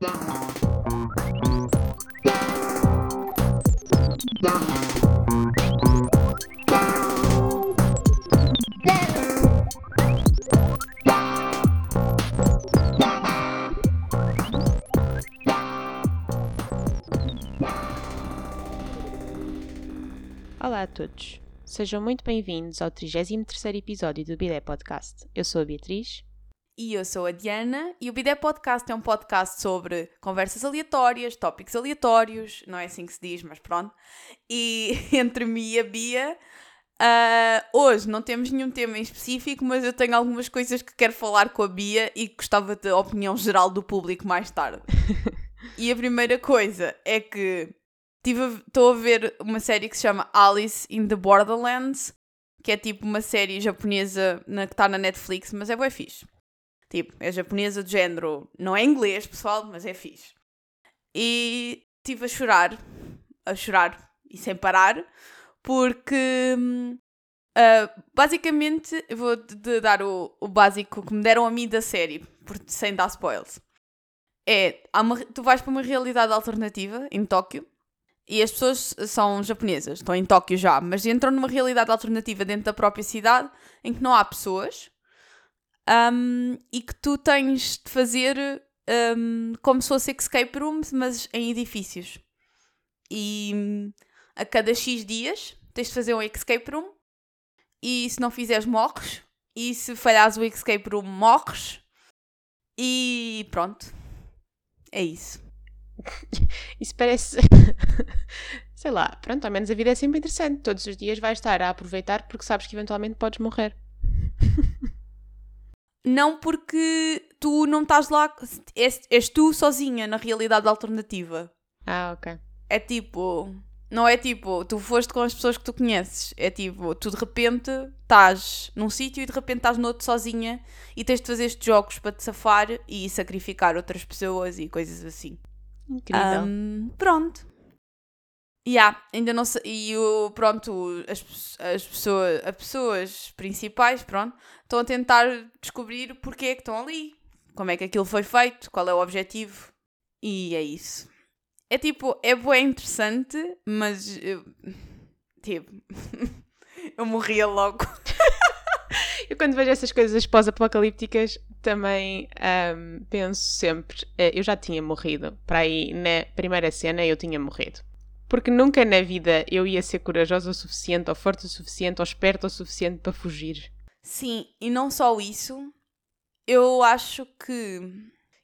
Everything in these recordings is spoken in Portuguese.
Olá a todos. Sejam muito bem-vindos ao 33º episódio do Bidé Podcast. Eu sou a Beatriz. E eu sou a Diana e o Bidé Podcast é um podcast sobre conversas aleatórias, tópicos aleatórios, não é assim que se diz, mas pronto. E entre mim e a Bia, uh, hoje não temos nenhum tema em específico, mas eu tenho algumas coisas que quero falar com a Bia e gostava da opinião geral do público mais tarde. e a primeira coisa é que estou a ver uma série que se chama Alice in the Borderlands, que é tipo uma série japonesa na, que está na Netflix, mas é bem fixe. Tipo, é japonesa de género, não é inglês, pessoal, mas é fixe. E estive a chorar, a chorar e sem parar, porque uh, basicamente vou de dar o, o básico que me deram a mim da série, por, sem dar spoilers. É, uma, tu vais para uma realidade alternativa em Tóquio e as pessoas são japonesas, estão em Tóquio já, mas entram numa realidade alternativa dentro da própria cidade em que não há pessoas um, e que tu tens de fazer um, como se fosse escape rooms, mas em edifícios. E a cada X dias tens de fazer um escape room e se não fizeres, morres. E se falhares o escape room, morres. E pronto. É isso. Isso parece. Sei lá, pronto, ao menos a vida é sempre interessante. Todos os dias vais estar a aproveitar porque sabes que eventualmente podes morrer. Não porque tu não estás lá, és, és tu sozinha na realidade alternativa. Ah, ok. É tipo, não é tipo, tu foste com as pessoas que tu conheces. É tipo, tu de repente estás num sítio e de repente estás noutro sozinha e tens de fazer estes jogos para te safar e sacrificar outras pessoas e coisas assim. Incrível. Um, pronto. Yeah, ainda não sei. E o, pronto, as, as, pessoas, as pessoas principais, pronto, estão a tentar descobrir porque é que estão ali. Como é que aquilo foi feito, qual é o objetivo. E é isso. É tipo, é bem interessante, mas. Eu, tipo. eu morria logo. eu quando vejo essas coisas pós-apocalípticas também um, penso sempre. Eh, eu já tinha morrido. Para aí, na primeira cena, eu tinha morrido. Porque nunca na vida eu ia ser corajosa o suficiente, ou forte o suficiente, ou esperta o suficiente para fugir. Sim, e não só isso, eu acho que.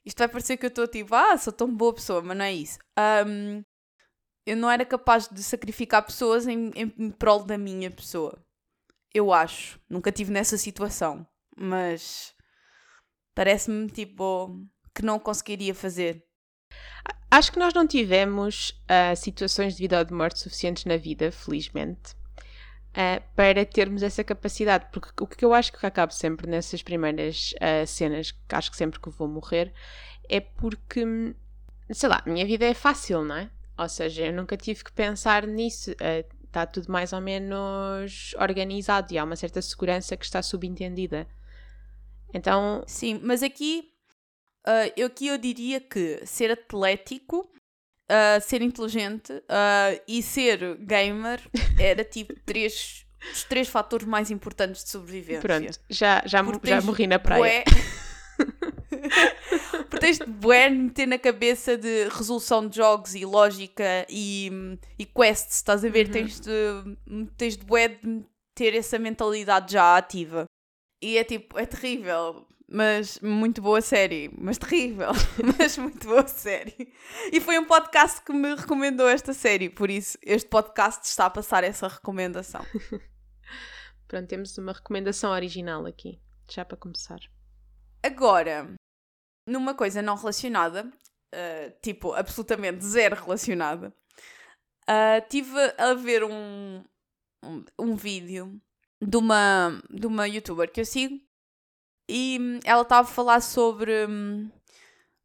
Isto vai parecer que eu estou tipo, ah, sou tão boa pessoa, mas não é isso. Um, eu não era capaz de sacrificar pessoas em, em prol da minha pessoa. Eu acho. Nunca tive nessa situação. Mas parece-me tipo que não conseguiria fazer. Acho que nós não tivemos uh, situações de vida ou de morte suficientes na vida, felizmente, uh, para termos essa capacidade. Porque o que eu acho que acabo sempre nessas primeiras uh, cenas, que acho que sempre que vou morrer, é porque, sei lá, a minha vida é fácil, não é? Ou seja, eu nunca tive que pensar nisso. Está tudo mais ou menos organizado e há uma certa segurança que está subentendida. Então. Sim, mas aqui Uh, eu, aqui eu diria que ser atlético, uh, ser inteligente uh, e ser gamer era tipo três, os três fatores mais importantes de sobrevivência. Pronto, já, já, já morri na praia. Bué... Porque tens de bué meter na cabeça de resolução de jogos e lógica e, e quests, estás a ver? Uhum. Tens de, tens de bué de ter essa mentalidade já ativa. E é tipo, é terrível mas muito boa série, mas terrível, mas muito boa série. E foi um podcast que me recomendou esta série, por isso este podcast está a passar essa recomendação. Pronto, temos uma recomendação original aqui, já para começar. Agora, numa coisa não relacionada, uh, tipo, absolutamente zero relacionada, uh, tive a ver um, um, um vídeo de uma, de uma youtuber que eu sigo e hum, ela estava a falar sobre hum,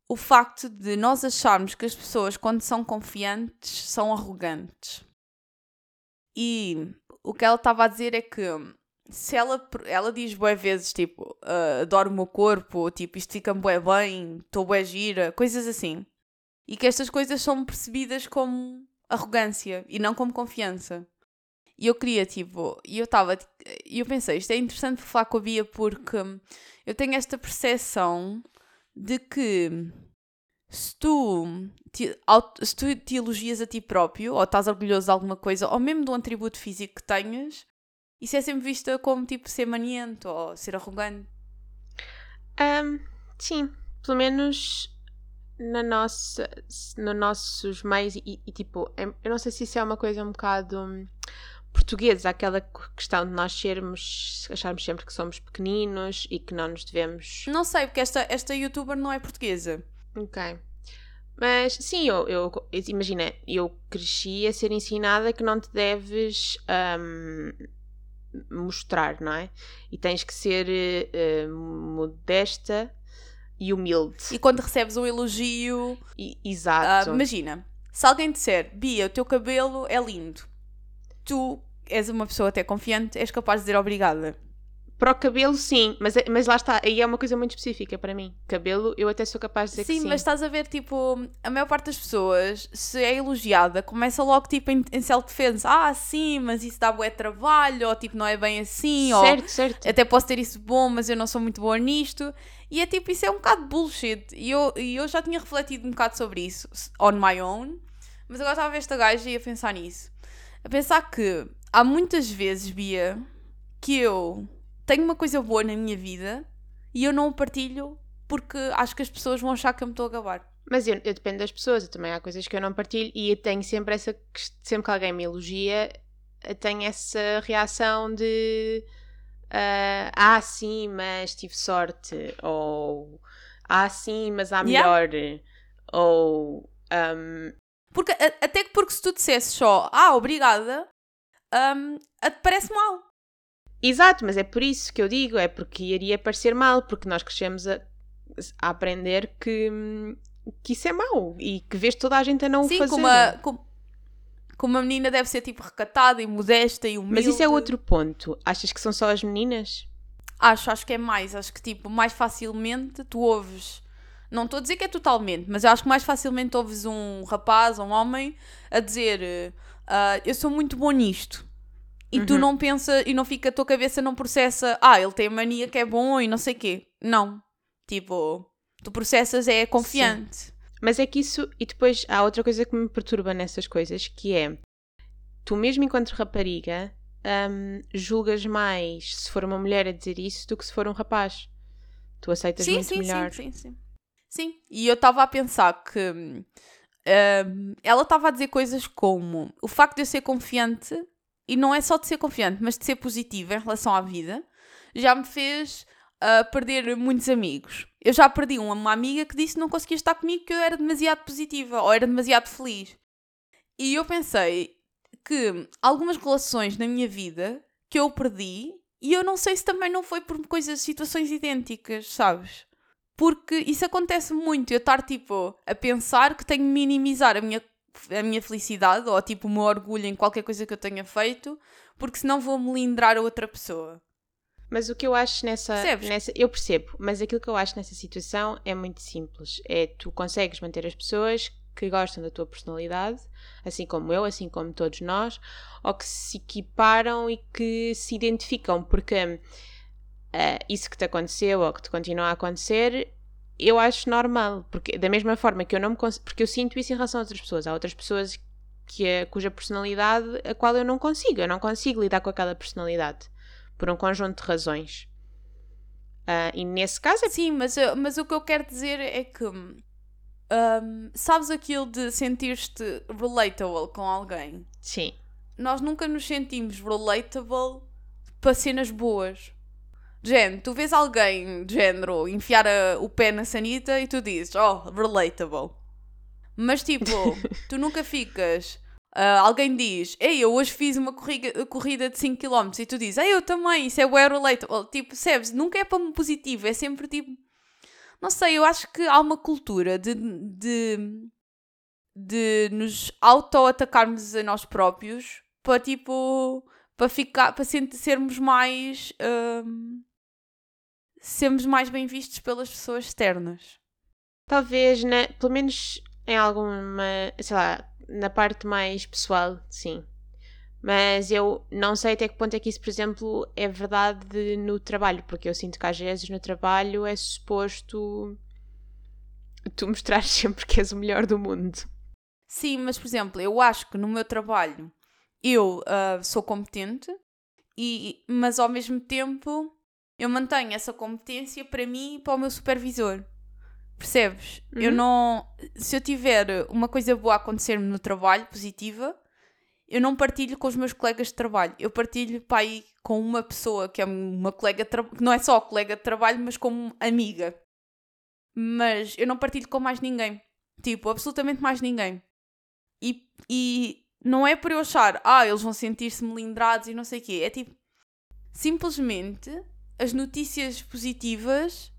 o facto de nós acharmos que as pessoas, quando são confiantes, são arrogantes. E o que ela estava a dizer é que hum, se ela, ela diz boas vezes, tipo, uh, adoro o meu corpo, tipo, isto fica-me bué bem, estou bué gira, coisas assim. e que estas coisas são percebidas como arrogância e não como confiança. E eu queria, tipo, e eu estava, e eu pensei, isto é interessante falar com a Bia porque eu tenho esta percepção de que se tu, te, se tu te elogias a ti próprio, ou estás orgulhoso de alguma coisa, ou mesmo de um atributo físico que tenhas, isso é sempre vista como tipo ser maniento ou ser arrogante. Um, sim, pelo menos na nossa, no nossos meios e, e, tipo, eu não sei se isso é uma coisa um bocado portuguesa, aquela questão de nós sermos, acharmos sempre que somos pequeninos e que não nos devemos. Não sei, porque esta, esta youtuber não é portuguesa. Ok. Mas sim, eu, eu imagina, eu cresci a ser ensinada que não te deves um, mostrar, não é? E tens que ser uh, modesta e humilde. E quando recebes um elogio. E, exato. Uh, imagina, se alguém disser, Bia, o teu cabelo é lindo, tu és uma pessoa até confiante, és capaz de dizer obrigada. Para o cabelo, sim, mas, é, mas lá está, aí é uma coisa muito específica para mim. Cabelo, eu até sou capaz de dizer sim, que sim. mas estás a ver, tipo, a maior parte das pessoas, se é elogiada, começa logo, tipo, em, em self-defense. Ah, sim, mas isso dá bué trabalho, ou tipo, não é bem assim, certo, ou certo. até posso ter isso bom, mas eu não sou muito boa nisto. E é tipo, isso é um bocado bullshit. E eu, e eu já tinha refletido um bocado sobre isso, on my own, mas agora estava a ver esta gaja e a pensar nisso. A pensar que há muitas vezes, Bia, que eu tenho uma coisa boa na minha vida e eu não o partilho porque acho que as pessoas vão achar que eu me estou a gabar. Mas eu, eu dependo das pessoas, eu também há coisas que eu não partilho e eu tenho sempre essa. Sempre que alguém me elogia, tenho essa reação de. Uh, ah, sim, mas tive sorte. Ou. Ah, sim, mas há melhor. Yeah. Ou. Um... Porque, até que porque se tu dissesses só, ah, obrigada, um, parece mal. Exato, mas é por isso que eu digo, é porque iria parecer mal, porque nós crescemos a, a aprender que, que isso é mau e que vês toda a gente a não Sim, o fazer. Como, a, como, como uma menina deve ser tipo recatada e modesta e humilde. Mas isso é outro ponto. Achas que são só as meninas? Acho, acho que é mais. Acho que tipo, mais facilmente tu ouves. Não estou a dizer que é totalmente, mas eu acho que mais facilmente ouves um rapaz ou um homem a dizer uh, eu sou muito bom nisto e uhum. tu não pensa e não fica, a tua cabeça não processa, ah, ele tem mania que é bom e não sei quê. Não. Tipo, tu processas é confiante. Sim. Mas é que isso, e depois há outra coisa que me perturba nessas coisas, que é, tu mesmo enquanto rapariga, um, julgas mais se for uma mulher a dizer isso do que se for um rapaz. Tu aceitas sim, muito sim, melhor. Sim, sim, sim. Sim, e eu estava a pensar que um, ela estava a dizer coisas como o facto de eu ser confiante e não é só de ser confiante, mas de ser positiva em relação à vida, já me fez uh, perder muitos amigos. Eu já perdi uma, uma amiga que disse que não conseguia estar comigo porque eu era demasiado positiva ou era demasiado feliz. E eu pensei que algumas relações na minha vida que eu perdi, e eu não sei se também não foi por coisas, situações idênticas, sabes? Porque isso acontece muito, eu estar tipo a pensar que tenho de minimizar a minha a minha felicidade ou tipo o meu orgulho em qualquer coisa que eu tenha feito, porque senão vou melindrar a outra pessoa. Mas o que eu acho nessa, nessa. Eu percebo, mas aquilo que eu acho nessa situação é muito simples. É tu consegues manter as pessoas que gostam da tua personalidade, assim como eu, assim como todos nós, ou que se equiparam e que se identificam, porque uh, isso que te aconteceu ou que te continua a acontecer eu acho normal, porque da mesma forma que eu não me consigo, porque eu sinto isso em relação a outras pessoas, há outras pessoas que cuja personalidade a qual eu não consigo, eu não consigo lidar com aquela personalidade por um conjunto de razões. Uh, e nesse caso é... Sim, mas, mas o que eu quero dizer é que um, sabes aquilo de sentir-te relatable com alguém? Sim. Nós nunca nos sentimos relatable para cenas boas. Género, tu vês alguém, de género, enfiar a, o pé na sanita e tu dizes, oh, relatable. Mas tipo, tu nunca ficas. Uh, alguém diz, ei, eu hoje fiz uma corrida, corrida de 5km e tu dizes, ei, eu também, isso é well relatable. Tipo, percebes? Nunca é para positivo, é sempre tipo. Não sei, eu acho que há uma cultura de, de, de nos auto-atacarmos a nós próprios para tipo. para ficar. para sermos mais. Uh, sermos mais bem vistos pelas pessoas externas. Talvez, né, pelo menos em alguma, sei lá, na parte mais pessoal, sim. Mas eu não sei até que ponto é que isso, por exemplo, é verdade no trabalho, porque eu sinto que às vezes no trabalho é suposto tu mostrar sempre que és o melhor do mundo. Sim, mas por exemplo, eu acho que no meu trabalho eu uh, sou competente, e, mas ao mesmo tempo eu mantenho essa competência para mim e para o meu supervisor. Percebes? Uhum. Eu não. Se eu tiver uma coisa boa a acontecer-me no trabalho, positiva, eu não partilho com os meus colegas de trabalho. Eu partilho para aí com uma pessoa que é uma colega de trabalho, não é só colega de trabalho, mas como amiga. Mas eu não partilho com mais ninguém. Tipo, absolutamente mais ninguém. E, e não é por eu achar, ah, eles vão sentir-se melindrados e não sei o quê. É tipo, simplesmente as notícias positivas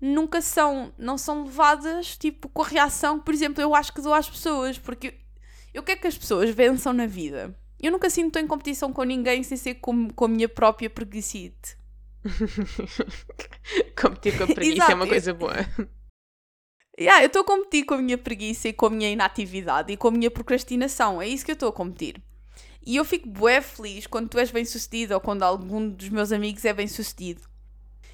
nunca são, não são levadas tipo com a reação que, por exemplo, eu acho que dou às pessoas, porque eu quero que as pessoas vençam na vida. Eu nunca sinto estou em competição com ninguém sem ser com, com a minha própria preguiçite. Competir com a preguiça Exato. é uma coisa boa. Yeah, eu estou a competir com a minha preguiça e com a minha inatividade e com a minha procrastinação. É isso que eu estou a competir. E eu fico bué feliz quando tu és bem sucedido ou quando algum dos meus amigos é bem sucedido.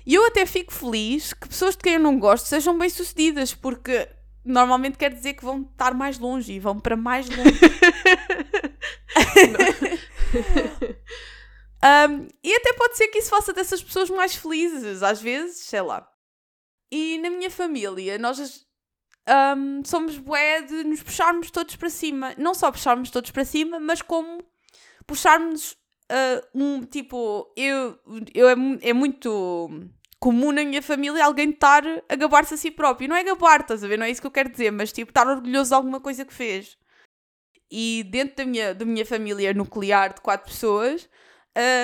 E eu até fico feliz que pessoas de quem eu não gosto sejam bem sucedidas, porque normalmente quer dizer que vão estar mais longe e vão para mais longe. um, e até pode ser que isso faça dessas pessoas mais felizes, às vezes, sei lá. E na minha família, nós um, somos bué de nos puxarmos todos para cima. Não só puxarmos todos para cima, mas como puxarmos uh, um tipo. Eu, eu é, é muito comum na minha família alguém estar a gabar-se a si próprio. Não é gabar, estás a ver? Não é isso que eu quero dizer, mas tipo, estar orgulhoso de alguma coisa que fez. E dentro da minha, da minha família nuclear de quatro pessoas,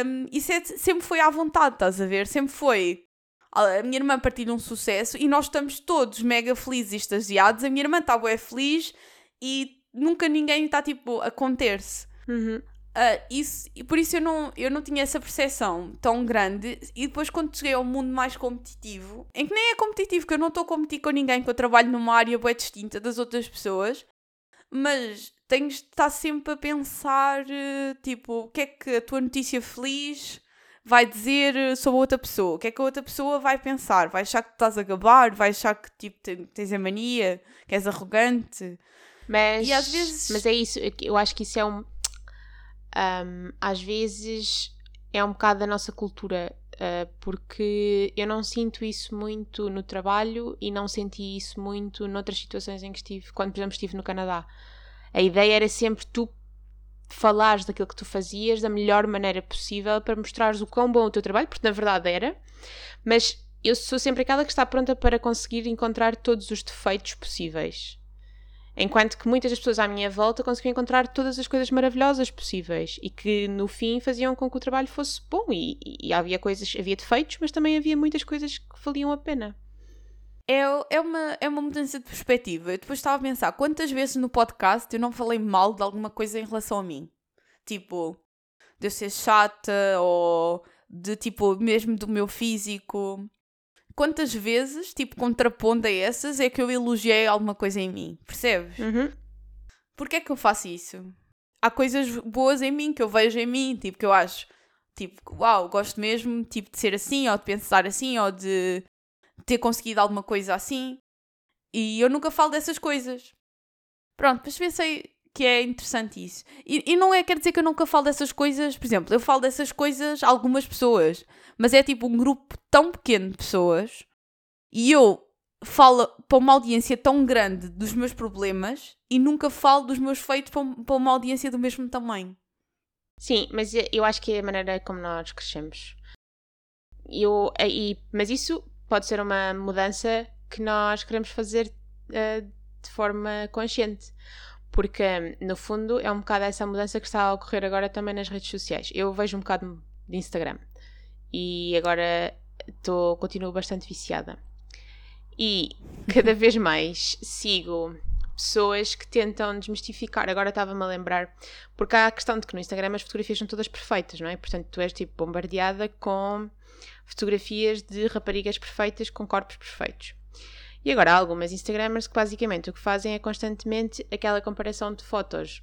um, isso é, sempre foi à vontade, estás a ver? Sempre foi a minha irmã partilha um sucesso e nós estamos todos mega felizes e extasiados. A minha irmã está bem feliz e nunca ninguém está tipo a conter-se. Uhum. Uh, isso, e por isso eu não, eu não tinha essa percepção tão grande. E depois, quando cheguei ao mundo mais competitivo, em que nem é competitivo, que eu não estou a competir com ninguém, que eu trabalho numa área bem distinta das outras pessoas, mas tens de estar sempre a pensar, eh, tipo, o que é que a tua notícia feliz vai dizer eh, sobre outra pessoa. O que é que a outra pessoa vai pensar? Vai achar que estás a gabar? Vai achar que tipo, tens a mania? Que és arrogante? Mas, e às vezes... mas é isso, eu acho que isso é um, um às vezes é um bocado da nossa cultura, uh, porque eu não sinto isso muito no trabalho e não senti isso muito noutras situações em que estive, quando por exemplo estive no Canadá. A ideia era sempre tu falares daquilo que tu fazias da melhor maneira possível para mostrares o quão bom o teu trabalho, porque na verdade era, mas eu sou sempre aquela que está pronta para conseguir encontrar todos os defeitos possíveis. Enquanto que muitas das pessoas à minha volta conseguiam encontrar todas as coisas maravilhosas possíveis e que no fim faziam com que o trabalho fosse bom e, e havia coisas, havia defeitos, mas também havia muitas coisas que valiam a pena é, é, uma, é uma mudança de perspectiva. Eu depois estava a pensar quantas vezes no podcast eu não falei mal de alguma coisa em relação a mim. Tipo, de eu ser chata ou de tipo, mesmo do meu físico. Quantas vezes, tipo, contrapondo a essas, é que eu elogiei alguma coisa em mim? Percebes? Uhum. Porquê é que eu faço isso? Há coisas boas em mim que eu vejo em mim, tipo, que eu acho, tipo, uau, gosto mesmo, tipo, de ser assim, ou de pensar assim, ou de ter conseguido alguma coisa assim. E eu nunca falo dessas coisas. Pronto, mas pensei que é interessante isso. E, e não é, quer dizer que eu nunca falo dessas coisas, por exemplo, eu falo dessas coisas a algumas pessoas, mas é tipo um grupo tão pequeno de pessoas e eu falo para uma audiência tão grande dos meus problemas e nunca falo dos meus feitos para uma audiência do mesmo tamanho. Sim, mas eu acho que é a maneira como nós crescemos. Eu, e, mas isso pode ser uma mudança que nós queremos fazer uh, de forma consciente. Porque, no fundo, é um bocado essa mudança que está a ocorrer agora também nas redes sociais. Eu vejo um bocado de Instagram e agora tô, continuo bastante viciada. E cada vez mais sigo pessoas que tentam desmistificar. Agora estava-me a lembrar, porque há a questão de que no Instagram as fotografias são todas perfeitas, não é? Portanto, tu és tipo bombardeada com fotografias de raparigas perfeitas com corpos perfeitos. E agora há algumas Instagramers que basicamente o que fazem é constantemente aquela comparação de fotos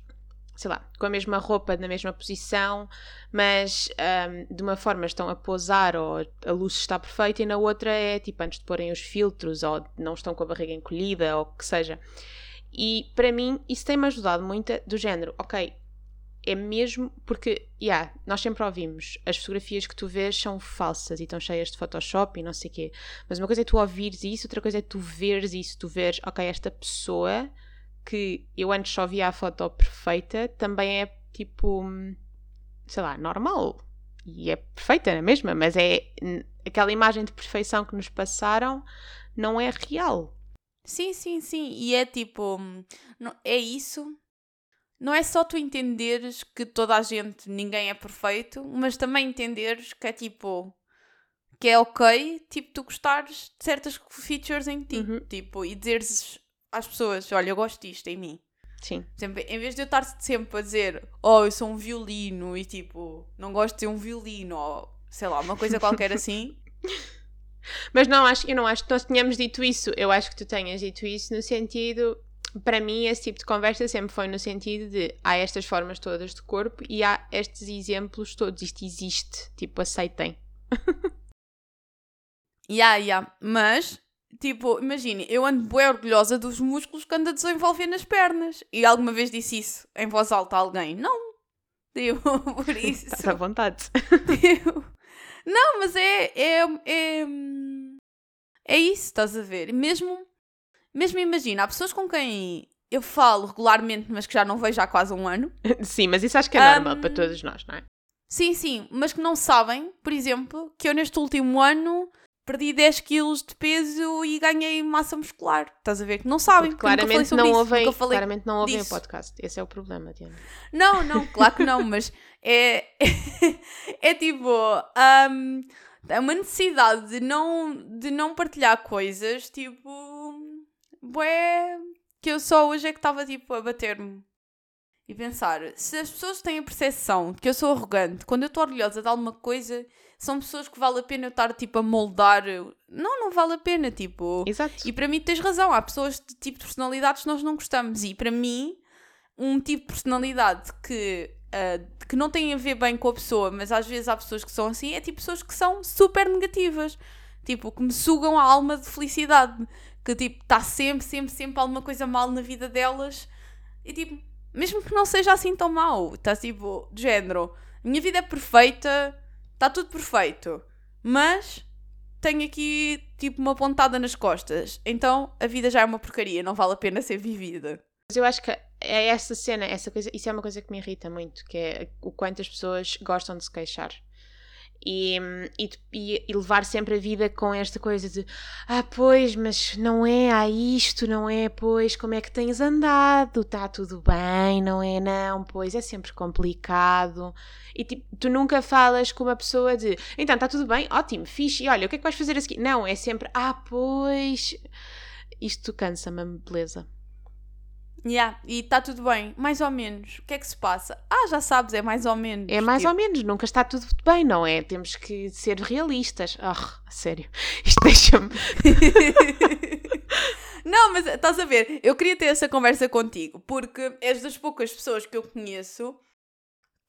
sei lá, com a mesma roupa, na mesma posição, mas um, de uma forma estão a posar ou a luz está perfeita e na outra é tipo antes de porem os filtros ou não estão com a barriga encolhida ou o que seja. E para mim isso tem-me ajudado muito do género, ok, é mesmo porque, yeah, nós sempre ouvimos as fotografias que tu vês são falsas e estão cheias de Photoshop e não sei o quê. Mas uma coisa é tu ouvires isso, outra coisa é tu veres isso, tu veres, ok, esta pessoa que eu antes só via a foto perfeita também é tipo, sei lá, normal. E é perfeita na mesma, mas é aquela imagem de perfeição que nos passaram não é real. Sim, sim, sim. E é tipo, é isso não é só tu entenderes que toda a gente, ninguém é perfeito, mas também entenderes que é tipo que é ok, tipo, tu gostares de certas features em ti, uhum. tipo, e dizeres às pessoas, olha, eu gosto disto em mim. Sim. Sempre, em vez de eu estar sempre a dizer, oh, eu sou um violino e tipo, não gosto de ter um violino, ou sei lá, uma coisa qualquer assim. Mas não, acho, eu não acho que nós tenhamos dito isso. Eu acho que tu tenhas dito isso no sentido para mim, esse tipo de conversa sempre foi no sentido de há estas formas todas de corpo e há estes exemplos todos. Isto existe. Tipo, aceitem. Ya, yeah, yeah. Mas, tipo, imagine, eu ando bem orgulhosa dos músculos que ando a desenvolver nas pernas. E alguma vez disse isso em voz alta a alguém? Não. Tipo, por isso. Estás à vontade. Não, mas é, é, é. É isso, estás a ver? Mesmo mesmo imagina, há pessoas com quem eu falo regularmente, mas que já não vejo há quase um ano. Sim, mas isso acho que é normal um, para todos nós, não é? Sim, sim, mas que não sabem, por exemplo, que eu neste último ano perdi 10 quilos de peso e ganhei massa muscular. Estás a ver? Que não sabem. Porque claramente, não ouvem, claramente não ouvem o podcast. Esse é o problema, Diana. Não, não, claro que não, mas é, é, tipo. Um, é uma necessidade de não, de não partilhar coisas, tipo bué, que eu só hoje é que estava tipo a bater-me e pensar, se as pessoas têm a percepção de que eu sou arrogante, quando eu estou orgulhosa de alguma coisa, são pessoas que vale a pena eu estar tipo a moldar. Não, não vale a pena, tipo. Exato. E para mim tens razão, há pessoas de tipo de personalidades que nós não gostamos. E para mim, um tipo de personalidade que, uh, que não tem a ver bem com a pessoa, mas às vezes há pessoas que são assim, é tipo pessoas que são super negativas. Tipo, que me sugam a alma de felicidade que tipo, está sempre, sempre, sempre alguma coisa mal na vida delas. E tipo, mesmo que não seja assim tão mal, está tipo, de género, minha vida é perfeita, está tudo perfeito, mas tenho aqui tipo uma pontada nas costas, então a vida já é uma porcaria, não vale a pena ser vivida. Mas eu acho que é essa cena, essa coisa, isso é uma coisa que me irrita muito, que é o quanto as pessoas gostam de se queixar e, e, e, levar sempre a vida com esta coisa de ah, pois, mas não é, há isto, não é, pois, como é que tens andado? Está tudo bem, não é, não, pois, é sempre complicado. E tipo, tu nunca falas com uma pessoa de então, está tudo bem, ótimo, fixe, e olha, o que é que vais fazer a seguir? Não, é sempre ah, pois, isto cansa-me, beleza. Yeah, e está tudo bem, mais ou menos. O que é que se passa? Ah, já sabes, é mais ou menos. É mais tipo... ou menos, nunca está tudo bem, não é? Temos que ser realistas. Oh, sério, isto deixa-me. não, mas estás a ver, eu queria ter essa conversa contigo, porque és das poucas pessoas que eu conheço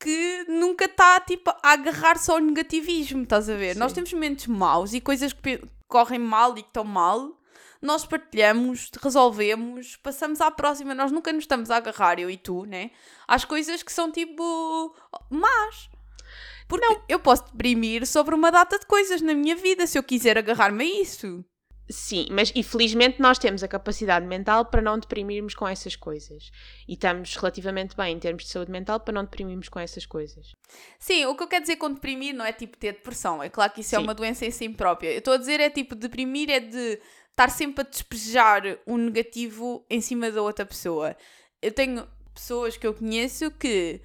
que nunca está tipo, a agarrar só o negativismo, estás a ver? Sim. Nós temos momentos maus e coisas que correm mal e que estão mal nós partilhamos, resolvemos, passamos à próxima. Nós nunca nos estamos a agarrar, eu e tu, né? Às coisas que são tipo más. Porque não. eu posso deprimir sobre uma data de coisas na minha vida se eu quiser agarrar-me a isso. Sim, mas infelizmente nós temos a capacidade mental para não deprimirmos com essas coisas. E estamos relativamente bem em termos de saúde mental para não deprimirmos com essas coisas. Sim, o que eu quero dizer com deprimir não é tipo ter depressão. É claro que isso é Sim. é uma doença em si própria. Eu estou a dizer é tipo deprimir é de estar sempre a despejar um negativo em cima da outra pessoa. Eu tenho pessoas que eu conheço que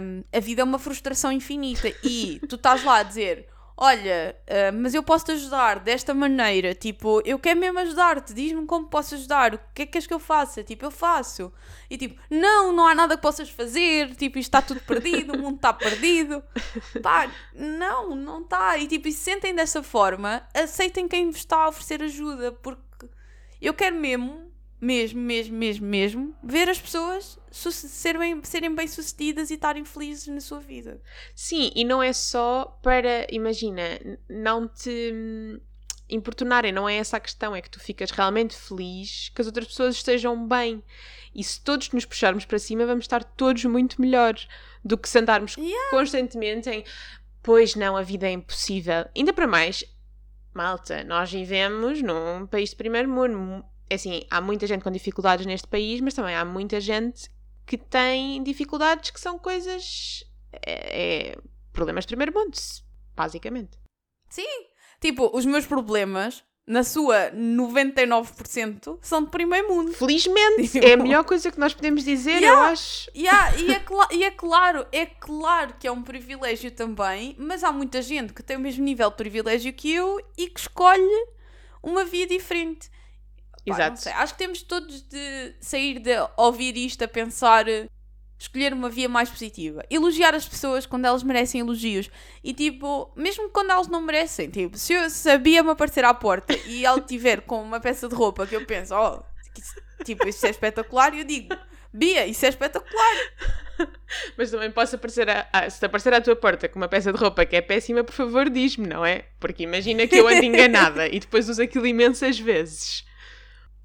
um, a vida é uma frustração infinita e tu estás lá a dizer olha, uh, mas eu posso te ajudar desta maneira, tipo, eu quero mesmo ajudar-te, diz-me como posso ajudar, o que é que queres que eu faça? Tipo, eu faço. E tipo, não, não há nada que possas fazer, tipo, isto está tudo perdido, o mundo está perdido. Pá, não, não está. E tipo, e se sentem dessa forma, aceitem quem vos está a oferecer ajuda, porque Eu quero mesmo, mesmo, mesmo, mesmo, mesmo, ver as pessoas serem, serem bem-sucedidas e estarem felizes na sua vida. Sim, e não é só para, imagina, não te hum, importunarem, não é essa a questão, é que tu ficas realmente feliz que as outras pessoas estejam bem. E se todos nos puxarmos para cima, vamos estar todos muito melhores do que se andarmos yeah. constantemente em pois não, a vida é impossível. Ainda para mais, malta, nós vivemos num país de primeiro mundo. É assim, há muita gente com dificuldades neste país, mas também há muita gente que tem dificuldades que são coisas. É, é, problemas de primeiro mundo, basicamente. Sim, tipo, os meus problemas na sua 99%, são de primeiro mundo. Felizmente, tipo... é a melhor coisa que nós podemos dizer, yeah, eu acho. Yeah, e, é e é claro, é claro que é um privilégio também, mas há muita gente que tem o mesmo nível de privilégio que eu e que escolhe uma via diferente. Exato. Pá, acho que temos todos de sair de ouvir isto a pensar escolher uma via mais positiva. Elogiar as pessoas quando elas merecem elogios. E tipo, mesmo quando elas não merecem, tipo, se eu sabia-me aparecer à porta e ela tiver com uma peça de roupa que eu penso, oh, tipo, isso é espetacular, eu digo, Bia, isso é espetacular. Mas também posso aparecer a, a, se aparecer à tua porta com uma peça de roupa que é péssima, por favor, diz-me, não é? Porque imagina que eu ando enganada e depois uso aquilo imensas vezes.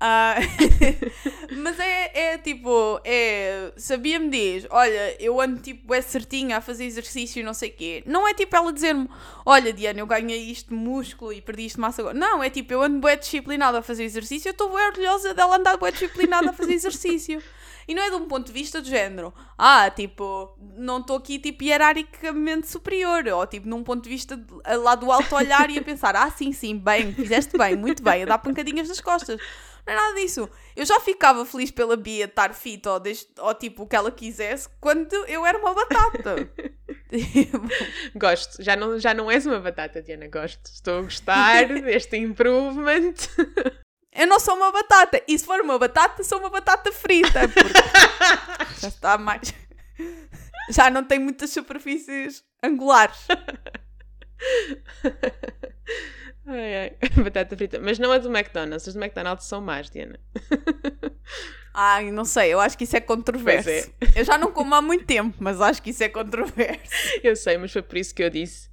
Uh, mas é, é tipo, é, sabia-me diz, olha, eu ando tipo é certinha a fazer exercício e não sei o quê. Não é tipo ela dizer-me, olha Diana, eu ganhei isto músculo e perdi isto massa agora. Não, é tipo, eu ando bem disciplinada a fazer exercício, eu estou bem orgulhosa dela andar bem disciplinada a fazer exercício. E não é de um ponto de vista do género, ah, tipo, não estou aqui tipo hierarquicamente superior, ou tipo num ponto de vista de, lá do alto olhar e a pensar, ah, sim, sim, bem, fizeste bem, muito bem, a dar pancadinhas nas costas. Não é nada disso. Eu já ficava feliz pela Bia estar fit ou, deste, ou tipo o que ela quisesse quando eu era uma batata. Gosto. Já não, já não és uma batata, Diana. Gosto. Estou a gostar deste improvement. Eu não sou uma batata. E se for uma batata, sou uma batata frita. Já está mais. Já não tem muitas superfícies angulares. Ai, ai, batata frita. Mas não é do McDonald's. As do McDonald's são más, Diana. Ai, não sei. Eu acho que isso é controverso. É. Eu já não como há muito tempo, mas acho que isso é controverso. Eu sei, mas foi por isso que eu disse.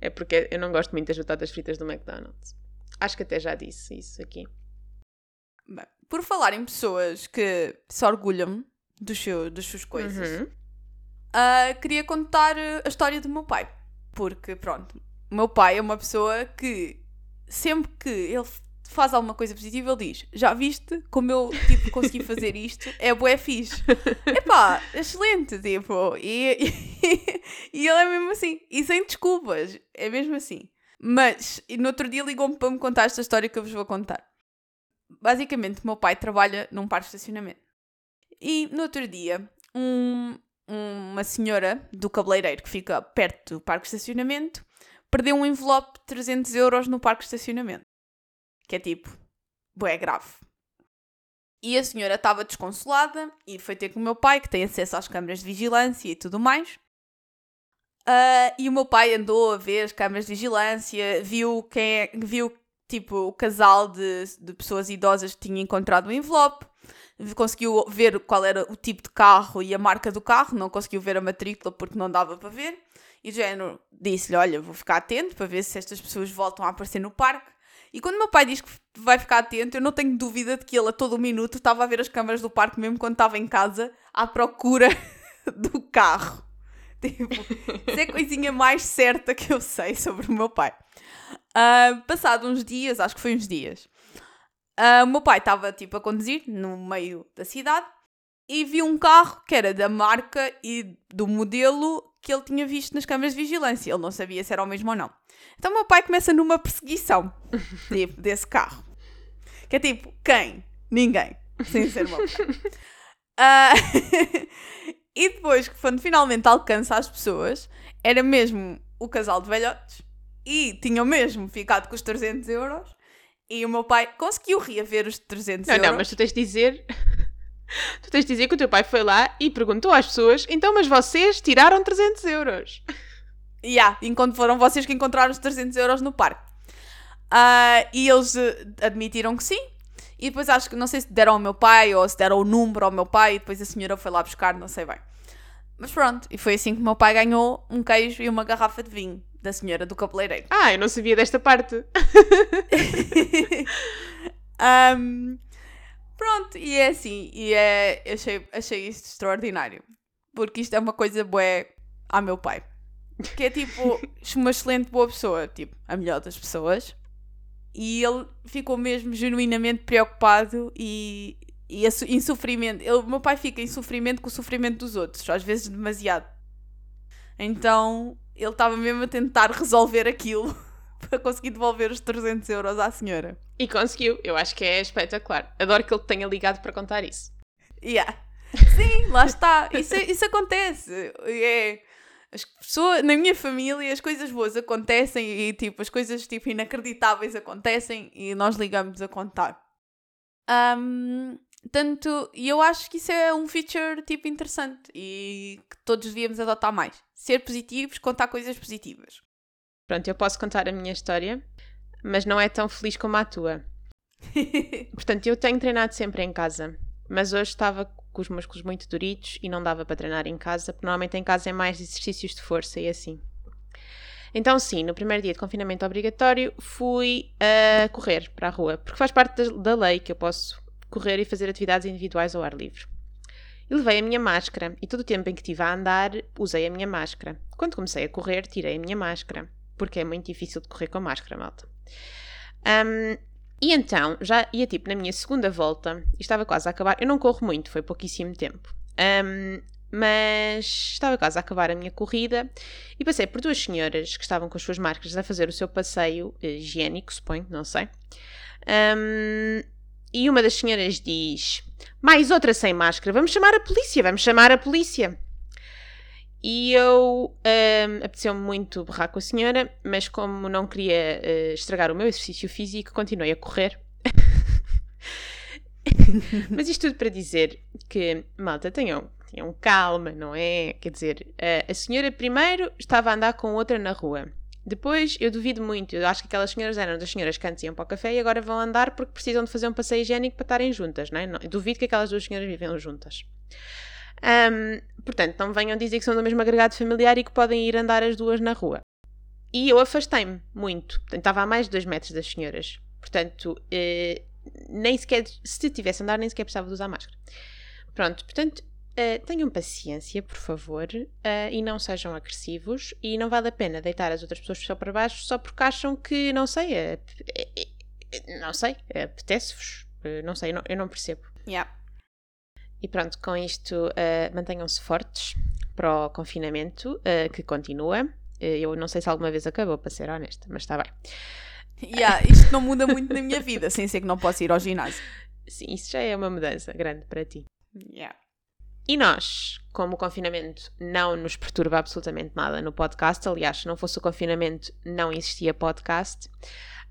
É porque eu não gosto muito das batatas fritas do McDonald's. Acho que até já disse isso aqui. Bem, por falar em pessoas que se orgulham dos seu, das suas coisas, uhum. uh, queria contar a história do meu pai. Porque, pronto, o meu pai é uma pessoa que sempre que ele faz alguma coisa positiva, ele diz: Já viste como eu tipo, consegui fazer isto? É bué fixe. Epá, excelente, tipo. E, e, e, ele é mesmo assim. E sem desculpas. É mesmo assim. Mas no outro dia ligou-me para me contar esta história que eu vos vou contar. Basicamente, o meu pai trabalha num parque de estacionamento. E no outro dia, um, uma senhora do cabeleireiro que fica perto do parque de estacionamento perdeu um envelope de 300 euros no parque de estacionamento. Que é tipo, é grave. E a senhora estava desconsolada e foi ter com o meu pai, que tem acesso às câmaras de vigilância e tudo mais. Uh, e o meu pai andou a ver as câmaras de vigilância, viu quem é, viu tipo o casal de, de pessoas idosas que tinha encontrado o envelope, conseguiu ver qual era o tipo de carro e a marca do carro, não conseguiu ver a matrícula porque não dava para ver. E o género disse-lhe: Olha, vou ficar atento para ver se estas pessoas voltam a aparecer no parque. E quando meu pai diz que vai ficar atento, eu não tenho dúvida de que ele a todo minuto estava a ver as câmaras do parque, mesmo quando estava em casa, à procura do carro. Tipo, isso é a coisinha mais certa que eu sei sobre o meu pai. Uh, passado uns dias, acho que foi uns dias, uh, o meu pai estava tipo a conduzir no meio da cidade e viu um carro que era da marca e do modelo que ele tinha visto nas câmaras de vigilância. Ele não sabia se era o mesmo ou não. Então meu pai começa numa perseguição tipo, desse carro. Que é tipo, quem? Ninguém. Sem ser meu pai. Uh, e depois, quando finalmente alcança as pessoas, era mesmo o casal de velhotes e tinham mesmo ficado com os 300 euros. E o meu pai conseguiu reaver os 300 não, euros. Não, mas tu tens de dizer Tu tens de dizer que o teu pai foi lá e perguntou às pessoas: então, mas vocês tiraram 300 euros? Ya, yeah, enquanto foram vocês que encontraram os 300 euros no parque. Uh, e eles uh, admitiram que sim. E depois acho que, não sei se deram ao meu pai ou se deram o número ao meu pai e depois a senhora foi lá buscar, não sei bem. Mas pronto, e foi assim que o meu pai ganhou um queijo e uma garrafa de vinho da senhora do cabeleireiro. Ah, eu não sabia desta parte. um, pronto, e é assim, e é, achei, achei isto extraordinário. Porque isto é uma coisa boa ao meu pai. Que é tipo, uma excelente boa pessoa, tipo, a melhor das pessoas. E ele ficou mesmo genuinamente preocupado e, e em sofrimento. Ele, o meu pai fica em sofrimento com o sofrimento dos outros, às vezes demasiado. Então ele estava mesmo a tentar resolver aquilo para conseguir devolver os 300 euros à senhora. E conseguiu, eu acho que é espetacular. Adoro que ele tenha ligado para contar isso. Yeah. Sim, lá está. Isso, isso acontece. É, as pessoas, na minha família, as coisas boas acontecem e tipo, as coisas tipo, inacreditáveis acontecem e nós ligamos a contar. Um, tanto, e eu acho que isso é um feature tipo interessante e que todos devíamos adotar mais. Ser positivos, contar coisas positivas. Pronto, eu posso contar a minha história, mas não é tão feliz como a tua. Portanto, eu tenho treinado sempre em casa, mas hoje estava com os músculos muito duritos e não dava para treinar em casa, porque normalmente em casa é mais exercícios de força e assim. Então, sim, no primeiro dia de confinamento obrigatório fui a uh, correr para a rua, porque faz parte da, da lei que eu posso correr e fazer atividades individuais ao ar livre. E levei a minha máscara, e todo o tempo em que estive a andar, usei a minha máscara. Quando comecei a correr, tirei a minha máscara, porque é muito difícil de correr com máscara, malta. Um, e então, já ia tipo na minha segunda volta, e estava quase a acabar. Eu não corro muito, foi pouquíssimo tempo. Um, mas estava quase a acabar a minha corrida e passei por duas senhoras que estavam com as suas máscaras a fazer o seu passeio eh, higiênico, suponho, não sei. Um, e uma das senhoras diz: Mais outra sem máscara, vamos chamar a polícia, vamos chamar a polícia. E eu um, apeteceu-me muito berrar com a senhora, mas como não queria uh, estragar o meu exercício físico, continuei a correr. mas isto tudo para dizer que, malta, tenham, tenham calma, não é? Quer dizer, uh, a senhora primeiro estava a andar com outra na rua. Depois, eu duvido muito, eu acho que aquelas senhoras eram das senhoras que antes iam para o café e agora vão andar porque precisam de fazer um passeio higiênico para estarem juntas, não é? Não, duvido que aquelas duas senhoras vivem juntas. Um, portanto, não venham dizer que são do mesmo agregado familiar e que podem ir andar as duas na rua. E eu afastei-me muito, portanto, estava a mais de dois metros das senhoras. Portanto, eh, nem sequer, se tivesse andar, nem sequer precisava de usar máscara. Pronto, portanto, Uh, tenham paciência, por favor, uh, e não sejam agressivos. E não vale a pena deitar as outras pessoas só para baixo só porque acham que, não sei, é, é, é, não sei, apetece-vos. Uh, não sei, eu não, eu não percebo. Yeah. E pronto, com isto, mantenham-se fortes para o confinamento, que continua. eu não sei se alguma vez acabou, para ser honesta, mas está bem. Yeah, isto não muda muito na minha vida, sem ser que não posso ir ao ginásio. Sim, isso já é uma mudança grande para ti. Yeah. E nós, como o confinamento não nos perturba absolutamente nada no podcast, aliás, se não fosse o confinamento, não existia podcast,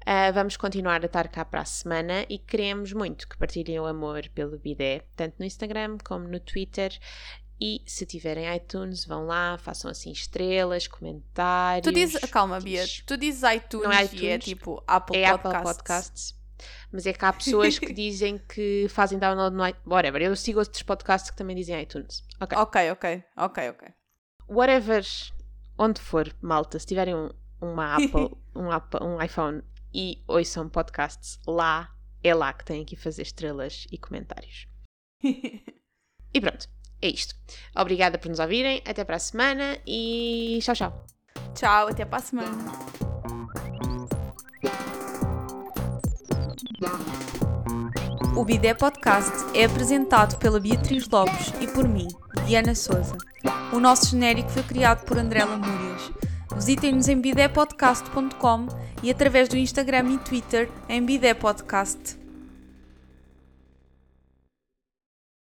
uh, vamos continuar a estar cá para a semana e queremos muito que partilhem o amor pelo Bidé, tanto no Instagram como no Twitter. E se tiverem iTunes, vão lá, façam assim estrelas, comentários. Tu dizes, calma, Bia, tu dizes iTunes, não é iTunes e é tipo Apple é Podcasts. Apple Podcasts mas é que há pessoas que dizem que fazem download no iTunes. Whatever, eu sigo outros podcasts que também dizem iTunes. Ok, ok, ok, ok. okay. Whatever, onde for, malta, se tiverem um, uma Apple, um, Apple, um iPhone e ouçam podcasts lá, é lá que têm que fazer estrelas e comentários. e pronto, é isto. Obrigada por nos ouvirem, até para a semana e tchau, tchau. Tchau, até para a semana. O Bidé Podcast é apresentado pela Beatriz Lopes e por mim, Diana Souza. O nosso genérico foi criado por André Lamúrias. Visitem-nos em bidépodcast.com e através do Instagram e Twitter em Bidé Podcast.